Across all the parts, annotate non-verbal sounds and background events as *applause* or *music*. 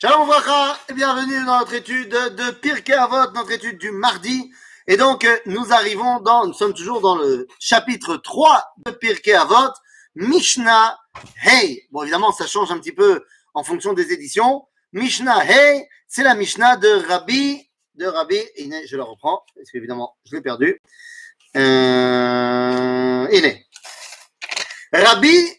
Shalom Vracha et bienvenue dans notre étude de Pirkei Avot, notre étude du mardi. Et donc, euh, nous arrivons dans, nous sommes toujours dans le chapitre 3 de Pirkei Avot, Mishnah Hey. Bon, évidemment, ça change un petit peu en fonction des éditions. Mishnah Hey, c'est la Mishnah de Rabbi, de Rabbi, et je la reprends, parce qu'évidemment, je l'ai perdu. Euh, est. Rabbi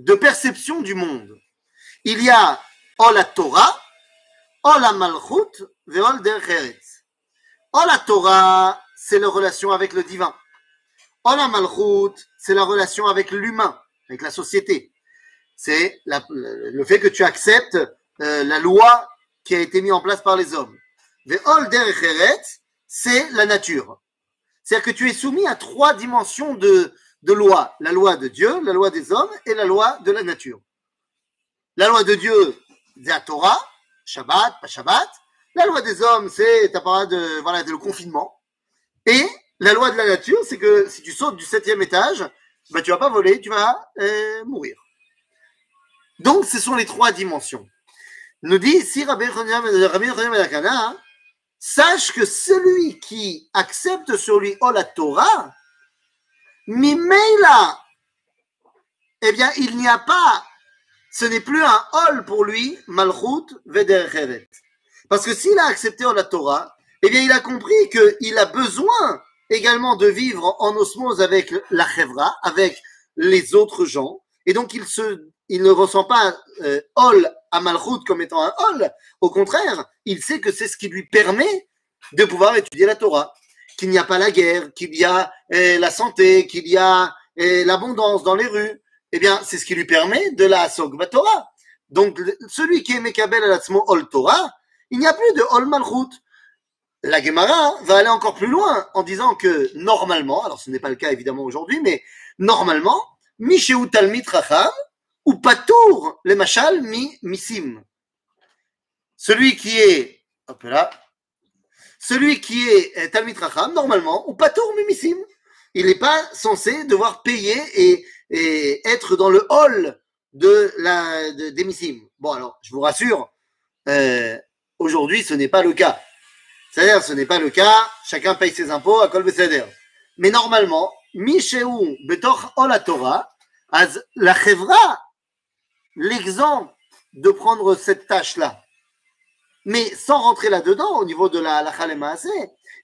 de perception du monde. Il y a Ol Torah, Ol Malchut, Veol Derech Ol Torah, c'est la relation avec le divin. Ol Malchut, c'est la relation avec l'humain, avec la société. C'est le fait que tu acceptes euh, la loi qui a été mise en place par les hommes. Veol Derech c'est la nature. C'est-à-dire que tu es soumis à trois dimensions de, de loi, la loi de Dieu, la loi des hommes et la loi de la nature. La loi de Dieu, c'est la Torah, Shabbat, pas Shabbat. La loi des hommes, c'est de, voilà, le confinement. Et la loi de la nature, c'est que si tu sautes du septième étage, bah, tu vas pas voler, tu vas euh, mourir. Donc, ce sont les trois dimensions. Nous dit si Rabbi Rabbi sache que celui qui accepte sur lui oh la Torah, Mimeila, eh bien, il n'y a pas, ce n'est plus un hol pour lui, Malchut Vedercheret. Parce que s'il a accepté la Torah, eh bien, il a compris qu'il a besoin également de vivre en osmose avec la Chevra, avec les autres gens. Et donc, il, se, il ne ressent pas euh, hol à Malchut comme étant un hol. Au contraire, il sait que c'est ce qui lui permet de pouvoir étudier la Torah qu'il n'y a pas la guerre, qu'il y a eh, la santé, qu'il y a eh, l'abondance dans les rues, eh bien, c'est ce qui lui permet de la Sogba Torah. Donc, celui qui est Mekabel Alatzmo Ol Torah, il n'y a plus de Ol Malchut. La Gemara va aller encore plus loin en disant que normalement, alors ce n'est pas le cas évidemment aujourd'hui, mais normalement, Misheu Talmit Racham ou Patour le Machal mi Misim. Celui qui est, hop là, celui qui est euh, Talmid Racham, normalement, ou Patour Mimisim, il n'est pas censé devoir payer et, être dans le hall de la de, Bon, alors, je vous rassure, euh, aujourd'hui, ce n'est pas le cas. C'est-à-dire, ce n'est pas le cas, chacun paye ses impôts à Kol Mais normalement, Mishéou Betor Ol Torah, la Chevra, l'exemple de prendre cette tâche-là, mais sans rentrer là-dedans, au niveau de la halakha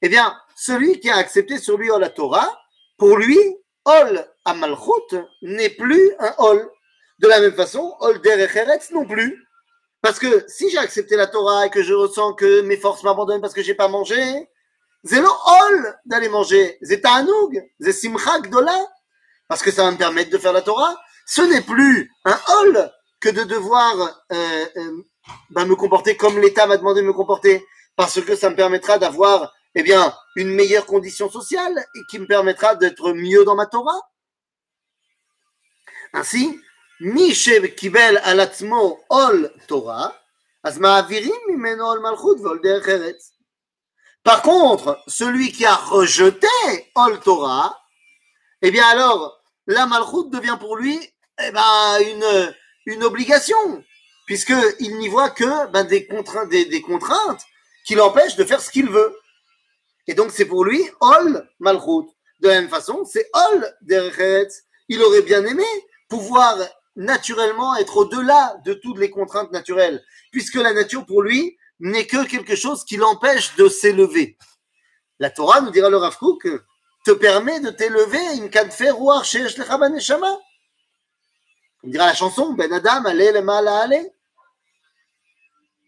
eh bien, celui qui a accepté sur lui la Torah, pour lui, Ol Amalchut n'est plus un Ol. De la même façon, Ol Derecheretz non plus. Parce que si j'ai accepté la Torah et que je ressens que mes forces m'abandonnent parce que j'ai pas mangé, c'est le Ol d'aller manger. C'est Ta'anoug, c'est Simcha Gdola. Parce que ça va me permettre de faire la Torah. Ce n'est plus un Ol que de devoir euh, euh, me comporter comme l'État m'a demandé de me comporter, parce que ça me permettra d'avoir eh bien, une meilleure condition sociale et qui me permettra d'être mieux dans ma Torah. Ainsi, Mishev Kibel Ol Torah, par contre, celui qui a rejeté Ol Torah, eh bien alors, la Malchut devient pour lui eh ben, une, une obligation puisqu'il n'y voit que ben, des, contraintes, des, contraintes qui l'empêchent de faire ce qu'il veut. Et donc c'est pour lui Ol Malchut. De la même façon, c'est Ol Derechetz. Il aurait bien aimé pouvoir naturellement être au-delà de toutes les contraintes naturelles, puisque la nature pour lui n'est que quelque chose qui l'empêche de s'élever. La Torah, nous dira le Rav te permet de t'élever, chez Neshama. On dira la chanson, Ben Adam, allez le mal à.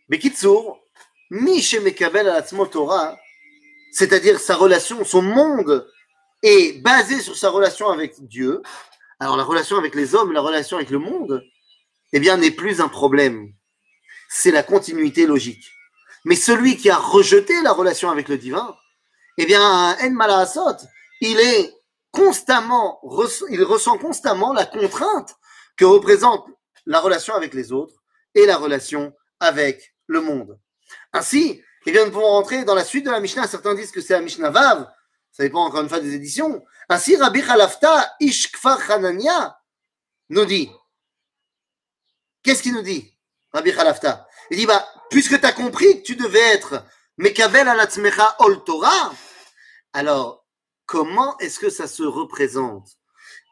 Bekitsour, Mekabel à Torah, c'est-à-dire sa relation, son monde est basé sur sa relation avec Dieu. Alors la relation avec les hommes, la relation avec le monde, eh bien, n'est plus un problème. C'est la continuité logique. Mais celui qui a rejeté la relation avec le divin, eh bien, En il il ressent constamment la contrainte que représente la relation avec les autres et la relation avec le monde. Ainsi, eh bien, nous pouvons rentrer dans la suite de la Mishnah. Certains disent que c'est la Mishnah Vav. Ça dépend encore une fois des éditions. Ainsi, Rabbi Khalafta Ish Hanania nous dit. Qu'est-ce qu'il nous dit, Rabbi Khalafta Il dit, bah, puisque tu as compris que tu devais être Mekabel alatzmecha ol Torah, alors, comment est-ce que ça se représente?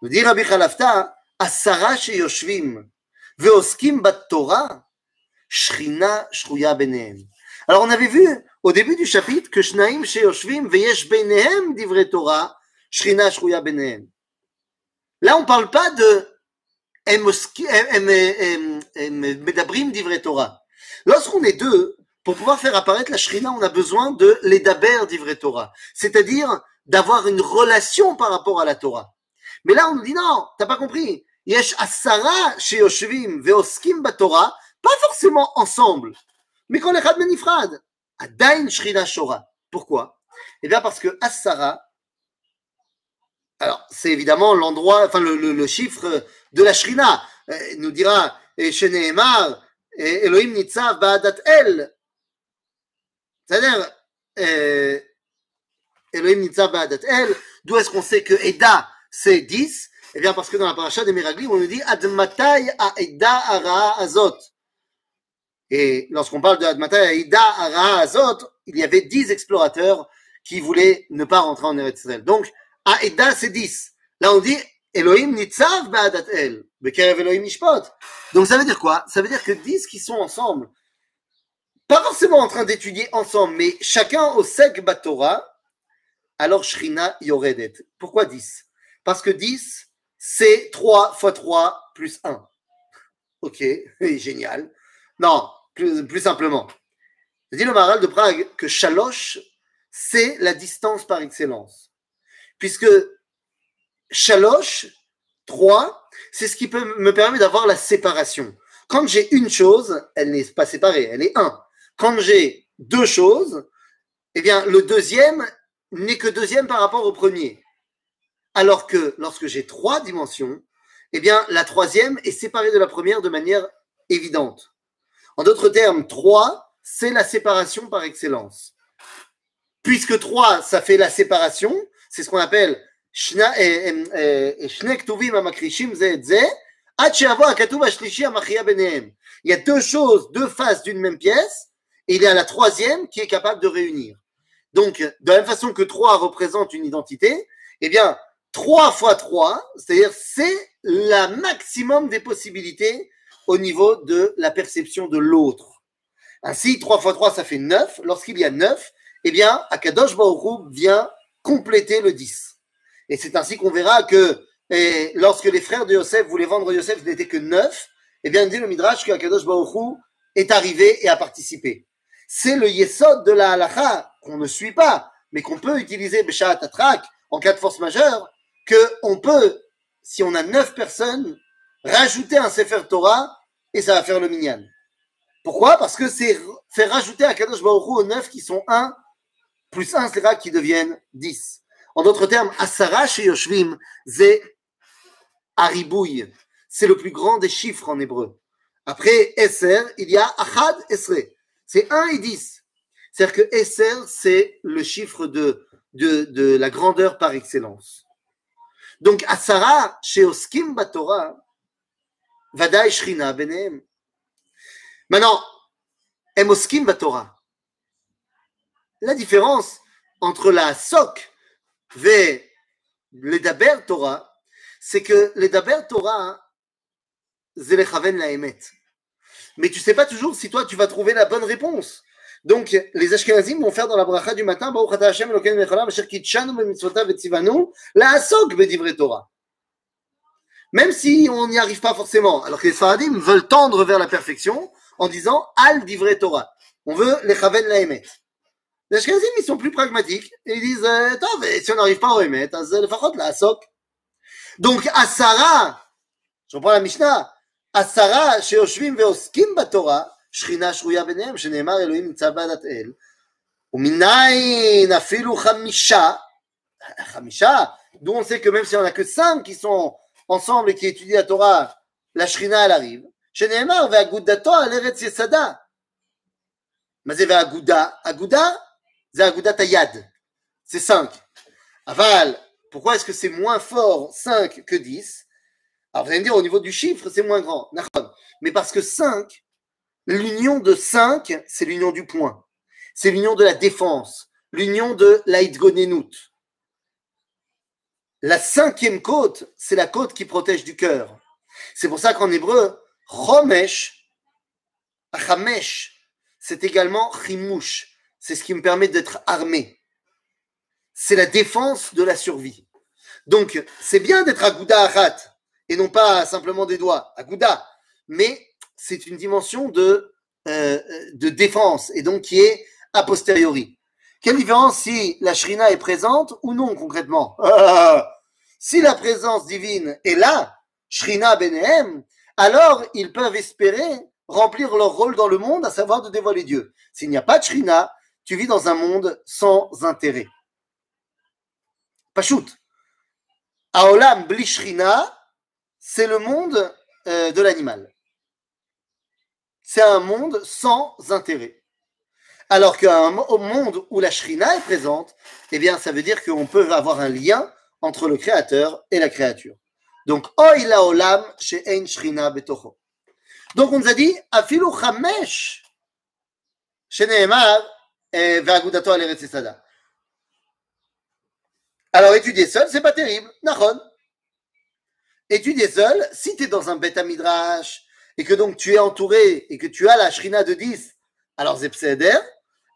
Nous dit Rabbi Khalafta, Asara Yoshvim, Veoskim bat Torah, Shrina Shruya Benehem. Alors, on avait vu au début du chapitre que Shnaim Sheyoshvim Veyesh Benehem Divre Torah, Shrina Shruya Benehem. Là, on ne parle pas de Medabrim Divre Torah. Lorsqu'on est deux, pour pouvoir faire apparaître la Shrina, on a besoin de l'Edaber d'Ivre Torah. C'est-à-dire d'avoir une relation par rapport à la Torah. Mais là, on nous dit non, t'as pas compris. Yesh Asara Sheyoshvim Veoskim Torah, pas forcément ensemble, mais quand les Chad Menifrad, Adain Shrina Shora. Pourquoi? Eh bien, parce que Asara, alors, c'est évidemment l'endroit, enfin, le, le, chiffre de la Shrina. Euh, nous dira, et Emar, Elohim Nitzav Ba'adat El. C'est-à-dire, euh, Elohim Nitzav Ba'adat El. D'où est-ce qu'on sait que Eda, c'est 10 Eh bien, parce que dans la paracha des Miraglim, on nous dit Admatai a Eda Ara Azot. Et lorsqu'on parle de Admatai a Eda Ara Azot, il y avait 10 explorateurs qui voulaient ne pas rentrer en Eretz Israël. Donc, Aïda, c'est 10. Là, on dit Elohim nitzav ba'adat el. Bekerev Elohim mishpot. Donc, ça veut dire quoi? Ça veut dire que 10 qui sont ensemble, pas forcément en train d'étudier ensemble, mais chacun au sek batora, alors Shrina yoredet. Pourquoi 10 Parce que 10, c'est 3 fois 3 plus 1. Ok, *laughs* génial. Non, plus, simplement. Dis le Maral de Prague que Shalosh, c'est la distance par excellence puisque Shalosh, 3, c'est ce qui peut me permet d'avoir la séparation. Quand j'ai une chose, elle n'est pas séparée, elle est 1. Quand j'ai deux choses, eh bien, le deuxième n'est que deuxième par rapport au premier. Alors que lorsque j'ai trois dimensions, eh bien, la troisième est séparée de la première de manière évidente. En d'autres termes, 3, c'est la séparation par excellence. Puisque 3, ça fait la séparation, c'est ce qu'on appelle il y a deux choses, deux faces d'une même pièce, et il y a la troisième qui est capable de réunir. Donc, de la même façon que trois représente une identité, eh bien, trois fois trois, c'est-à-dire c'est la maximum des possibilités au niveau de la perception de l'autre. Ainsi, trois fois trois, ça fait neuf. Lorsqu'il y a neuf, eh bien, Akadosh Baruch vient compléter le 10. Et c'est ainsi qu'on verra que et lorsque les frères de Yosef voulaient vendre Yosef, ce n'était que 9, eh bien, dit le Midrash que Akadosh est arrivé et a participé. C'est le yesod de la halacha qu'on ne suit pas, mais qu'on peut utiliser Beshat Atrak en cas de force majeure, que on peut, si on a 9 personnes, rajouter un Sefer Torah et ça va faire le minyan. Pourquoi? Parce que c'est faire rajouter à Kadosh Baruch aux 9 qui sont 1 plus 1 sera qui deviennent 10. En d'autres termes, Asara chez Yoshvim, c'est Aribouille. C'est le plus grand des chiffres en hébreu. Après Esser, il y a Achad Esre. C'est 1 et 10. C'est-à-dire que Esser, c'est le chiffre de la grandeur par excellence. Donc, Asara chez Oskim Batora, Vadaï Shrina Benem. Maintenant, Emoskim Batora. La différence entre la SOC et l'Edaber Torah, c'est que l'Edaber Torah, c'est la Emet. Mais tu sais pas toujours si toi tu vas trouver la bonne réponse. Donc, les Ashkenazim vont faire dans la bracha du matin, la Torah Même si on n'y arrive pas forcément. Alors que les Faradim veulent tendre vers la perfection en disant Al Divre Torah. On veut les Chaven la Emet. Les Ashkenazim, ils sont plus pragmatiques. Et ils disent, euh, si on n'arrive pas à remettre, לפחות לעסוק. Donc, Asara, je reprends la Mishnah, Asara, sheoshvim veoskim batora, שכינה שרויה ביניהם, שנאמר אלוהים נמצא בעדת אל, ומניין אפילו חמישה, חמישה, d'où on sait que même si on n'a que cinq qui sont ensemble et qui étudient la Torah, la Shrina, elle arrive. Sheneemar, ve'agudato al eretz yesada. Mais c'est ve'aguda. Aguda, c'est aguda tayad. C'est 5. Aval, pourquoi est-ce que c'est moins fort 5 que 10 Alors vous allez me dire, au niveau du chiffre, c'est moins grand. Mais parce que 5, l'union de 5, c'est l'union du point. C'est l'union de la défense. L'union de l'aïdgonenout. La cinquième côte, c'est la côte qui protège du cœur. C'est pour ça qu'en hébreu, chomesh, chamesh, c'est également chimouche. C'est ce qui me permet d'être armé. C'est la défense de la survie. Donc, c'est bien d'être agouda achat et non pas simplement des doigts, agouda. Mais c'est une dimension de, euh, de défense et donc qui est a posteriori. Quelle différence si la shrina est présente ou non concrètement? *laughs* Si la présence divine est là, shrina benehem, alors ils peuvent espérer remplir leur rôle dans le monde, à savoir de dévoiler Dieu. S'il n'y a pas de shrina, tu vis dans un monde sans intérêt. Pachout. Aolam bli shrina, c'est le monde euh, de l'animal. C'est un monde sans intérêt. Alors qu'un monde où la shrina est présente, eh bien, ça veut dire qu'on peut avoir un lien entre le créateur et la créature. Donc, oila olam chez ein shrina betocho. Donc, on nous a dit, afilu chamesh, chez Nehemar, ve'agudato al sada. Alors, étudier seul, c'est pas terrible. Nahon. Étudier seul, si tu es dans un bêta midrash, et que donc tu es entouré, et que tu as la shrina de 10, alors Zepseder,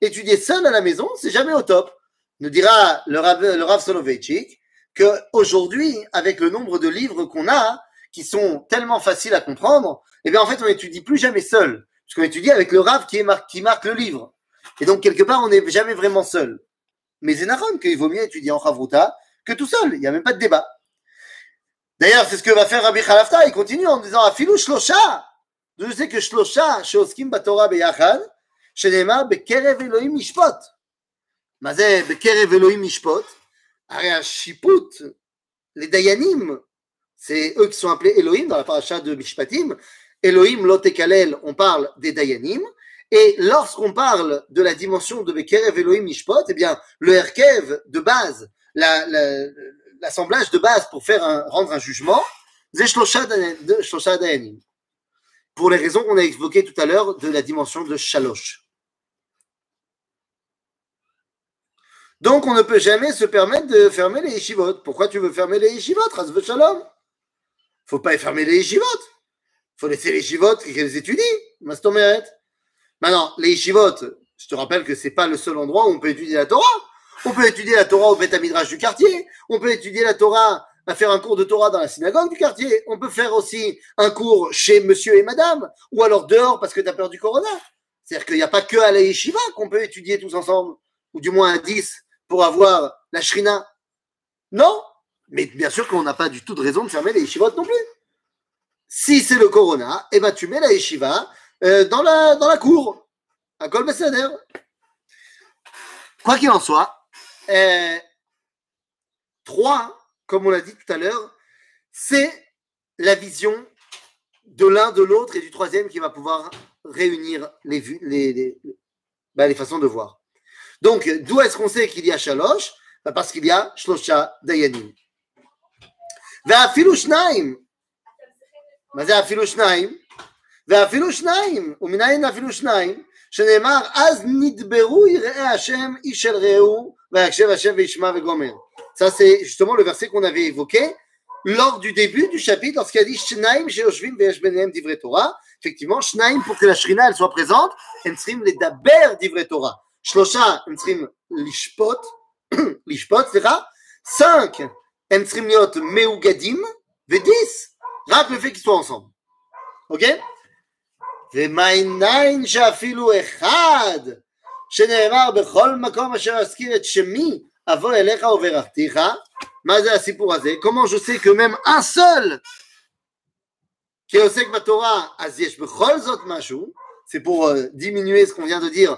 étudier seul à la maison, c'est jamais au top. Nous dira le Rav, le Rav Soloveitchik qu'aujourd'hui, avec le nombre de livres qu'on a, qui sont tellement faciles à comprendre, eh bien en fait on n'étudie plus jamais seul, puisqu'on étudie avec le Rav qui, est qui marque le livre. Et donc quelque part on n'est jamais vraiment seul. Mais Zenaron, qu'il vaut mieux étudier en Chavruta que tout seul, il n'y a même pas de débat. D'ailleurs, c'est ce que va faire Rabbi Khalafta, il continue en disant Afilou Shlosha. Je sais que Shlosha, Sheoskim Batora Beyachad, שנאמר בקרב אלוהים משפוט. מה זה בקרב אלוהים משפוט? הרי השיפוט לדיינים, c'est eux qui sont appelés Elohim dans la paracha de Mishpatim. Elohim lotekalel, on parle des Dayanim. Et lorsqu'on parle de la dimension de Bekerev Elohim Mishpot, eh bien, le Erkev de base, l'assemblage la, de base pour faire un, rendre un jugement, c'est Shlosha Dayanim. Pour les raisons qu'on a évoquées tout à l'heure de la dimension de Shalosh. Donc, on ne peut jamais se permettre de fermer les yeshivot. Pourquoi tu veux fermer les yeshivot, Razve Shalom? Faut pas fermer les yeshivot. faut laisser les yeshivot qu'elles étudient. Mastomeret. Maintenant, les yeshivot, je te rappelle que c'est pas le seul endroit où on peut étudier la Torah. On peut étudier la Torah au Beth du quartier. On peut étudier la Torah à faire un cours de Torah dans la synagogue du quartier. On peut faire aussi un cours chez monsieur et madame, ou alors dehors parce que tu as peur du corona. C'est-à-dire qu'il n'y a pas que à la yeshiva qu'on peut étudier tous ensemble, ou du moins à 10 pour avoir la shrina. Non, mais bien sûr qu'on n'a pas du tout de raison de fermer les yeshivot non plus. Si c'est le corona, eh ben tu mets la yeshiva euh, dans, la, dans la cour, à Kol Quoi qu'il en soit, euh, trois, comme on l'a dit tout à l'heure, c'est la vision de l'un, de l'autre et du troisième qui va pouvoir réunir les, les, les, les façons de voir. Donc, d'où est-ce qu'on sait qu'il y a Shalosh ben Parce qu'il y a Shlosha Dayanim. ואפילו שניים. מה זה אפילו שניים? ואפילו שניים, ומנין אפילו שניים, שנאמר אז נדברו יראי השם איש אל רעהו ויקשב השם וישמע וגומר. Ça c'est justement le verset qu'on avait évoqué lors du début du chapitre lorsqu'il a dit Shnaim sheyoshvim veyesh benehem divrei Torah. Effectivement, Shnaim pour que la Shrina elle soit présente, הם צריכים לדבר דברי תורה. שלושה הם צריכים לשפוט, לשפוט, סליחה, 5 הם צריכים להיות מאוגדים, ו-10 רק לפי qu'ils ensemble. אוקיי? ומעיניים שאפילו אחד שנאמר בכל מקום אשר אזכיר את שמי אבוא אליך וברכתיך מה זה הסיפור הזה? comment je sais que même un seul qui עוסק בתורה אז יש בכל זאת משהו c'est pour euh, diminuer ce qu'on vient de dire euh,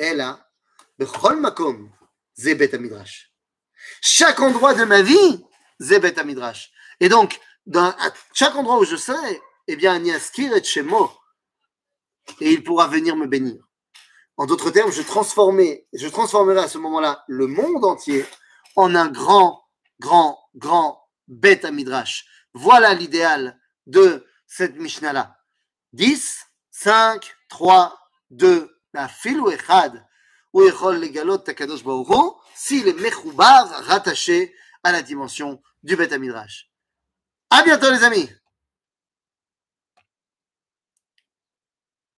אלא בכל מקום זה בית המדרש. Chaque endroit de ma vie, c'est בית המדרש. Et donc, dans, à chaque endroit où je serai, eh bien, Niaskir et Shemo, et il pourra venir me bénir. En d'autres termes, je, transformer, je transformerai à ce moment-là le monde entier en un grand, grand, grand bête à Midrash. Voilà l'idéal de cette Mishnah-là. 10, 5, 3, 2, la fil ou echad, ou echol legalot takadosh baruch s'il est mechoubar, rattaché à la dimension du Midrash. À bientôt les amis